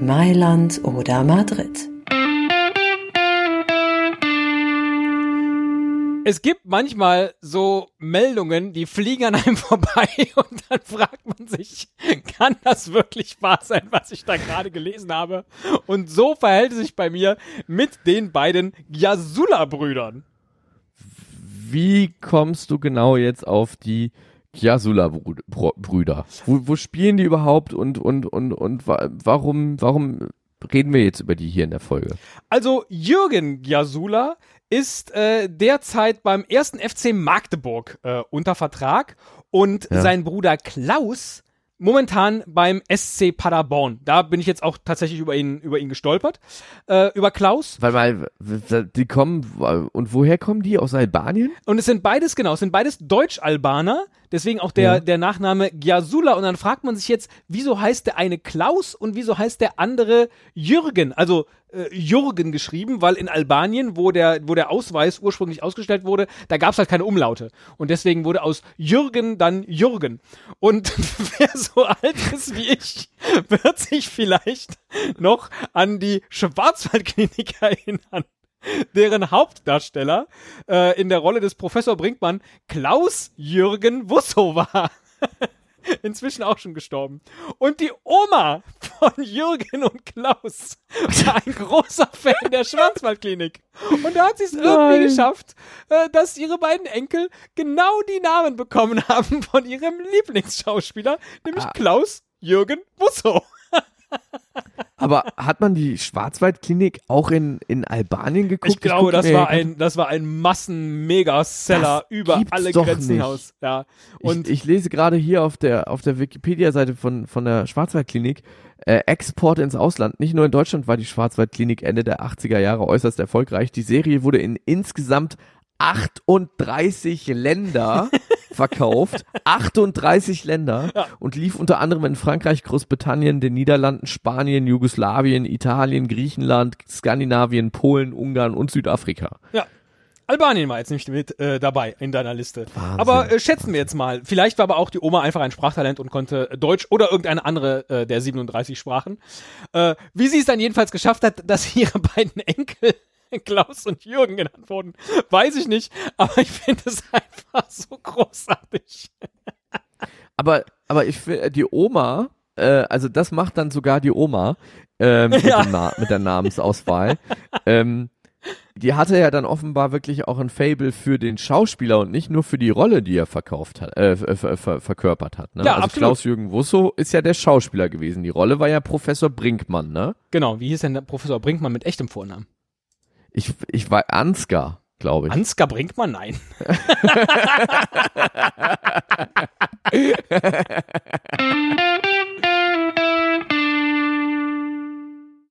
Mailand oder Madrid. Es gibt manchmal so Meldungen, die fliegen an einem vorbei und dann fragt man sich, kann das wirklich wahr sein, was ich da gerade gelesen habe? Und so verhält es sich bei mir mit den beiden Yasula-Brüdern. Wie kommst du genau jetzt auf die Yasula-Brüder? Wo, wo spielen die überhaupt und, und, und, und warum, warum reden wir jetzt über die hier in der Folge? Also Jürgen Yasula ist äh, derzeit beim ersten FC Magdeburg äh, unter Vertrag und ja. sein Bruder Klaus momentan beim SC Paderborn. Da bin ich jetzt auch tatsächlich über ihn über ihn gestolpert. Äh, über Klaus. Weil, weil die kommen und woher kommen die aus Albanien? Und es sind beides genau, es sind beides Deutsch-Albaner. Deswegen auch der ja. der Nachname Gyasula und dann fragt man sich jetzt, wieso heißt der eine Klaus und wieso heißt der andere Jürgen? Also äh, Jürgen geschrieben, weil in Albanien, wo der, wo der Ausweis ursprünglich ausgestellt wurde, da gab es halt keine Umlaute. Und deswegen wurde aus Jürgen dann Jürgen. Und wer so alt ist wie ich, wird sich vielleicht noch an die Schwarzwaldklinik erinnern deren Hauptdarsteller äh, in der Rolle des Professor Brinkmann Klaus Jürgen Wusso war. inzwischen auch schon gestorben. Und die Oma von Jürgen und Klaus war ein großer Fan der Schwarzwaldklinik. Und da hat sie es irgendwie geschafft, äh, dass ihre beiden Enkel genau die Namen bekommen haben von ihrem Lieblingsschauspieler, nämlich ah. Klaus Jürgen Busso. Aber hat man die Schwarzwaldklinik auch in, in Albanien geguckt? Ich glaube, ich das, war ein, das war ein Massen-Mega-Seller über alle Grenzen hinaus. Ja. Und ich, ich lese gerade hier auf der, auf der Wikipedia-Seite von, von der Schwarzwaldklinik, äh, Export ins Ausland. Nicht nur in Deutschland war die Schwarzwaldklinik Ende der 80er Jahre äußerst erfolgreich. Die Serie wurde in insgesamt 38 Länder verkauft. 38 Länder ja. und lief unter anderem in Frankreich, Großbritannien, den Niederlanden, Spanien, Jugoslawien, Italien, Griechenland, Skandinavien, Polen, Ungarn und Südafrika. Ja. Albanien war jetzt nicht mit äh, dabei in deiner Liste. Wahnsinn. Aber äh, schätzen wir jetzt mal. Vielleicht war aber auch die Oma einfach ein Sprachtalent und konnte Deutsch oder irgendeine andere äh, der 37 Sprachen. Äh, wie sie es dann jedenfalls geschafft hat, dass ihre beiden Enkel Klaus und Jürgen genannt wurden, weiß ich nicht, aber ich finde es einfach so großartig. aber, aber ich finde, die Oma, äh, also das macht dann sogar die Oma ähm, ja. mit, mit, der Namensauswahl. ähm, die hatte ja dann offenbar wirklich auch ein Fable für den Schauspieler und nicht nur für die Rolle, die er verkauft hat, äh, ver ver verkörpert hat. Ne? Ja, also Klaus-Jürgen Wusso ist ja der Schauspieler gewesen. Die Rolle war ja Professor Brinkmann, ne? Genau, wie hieß denn der Professor Brinkmann mit echtem Vornamen? Ich, ich war Ansgar, glaube ich. Ansgar man Nein.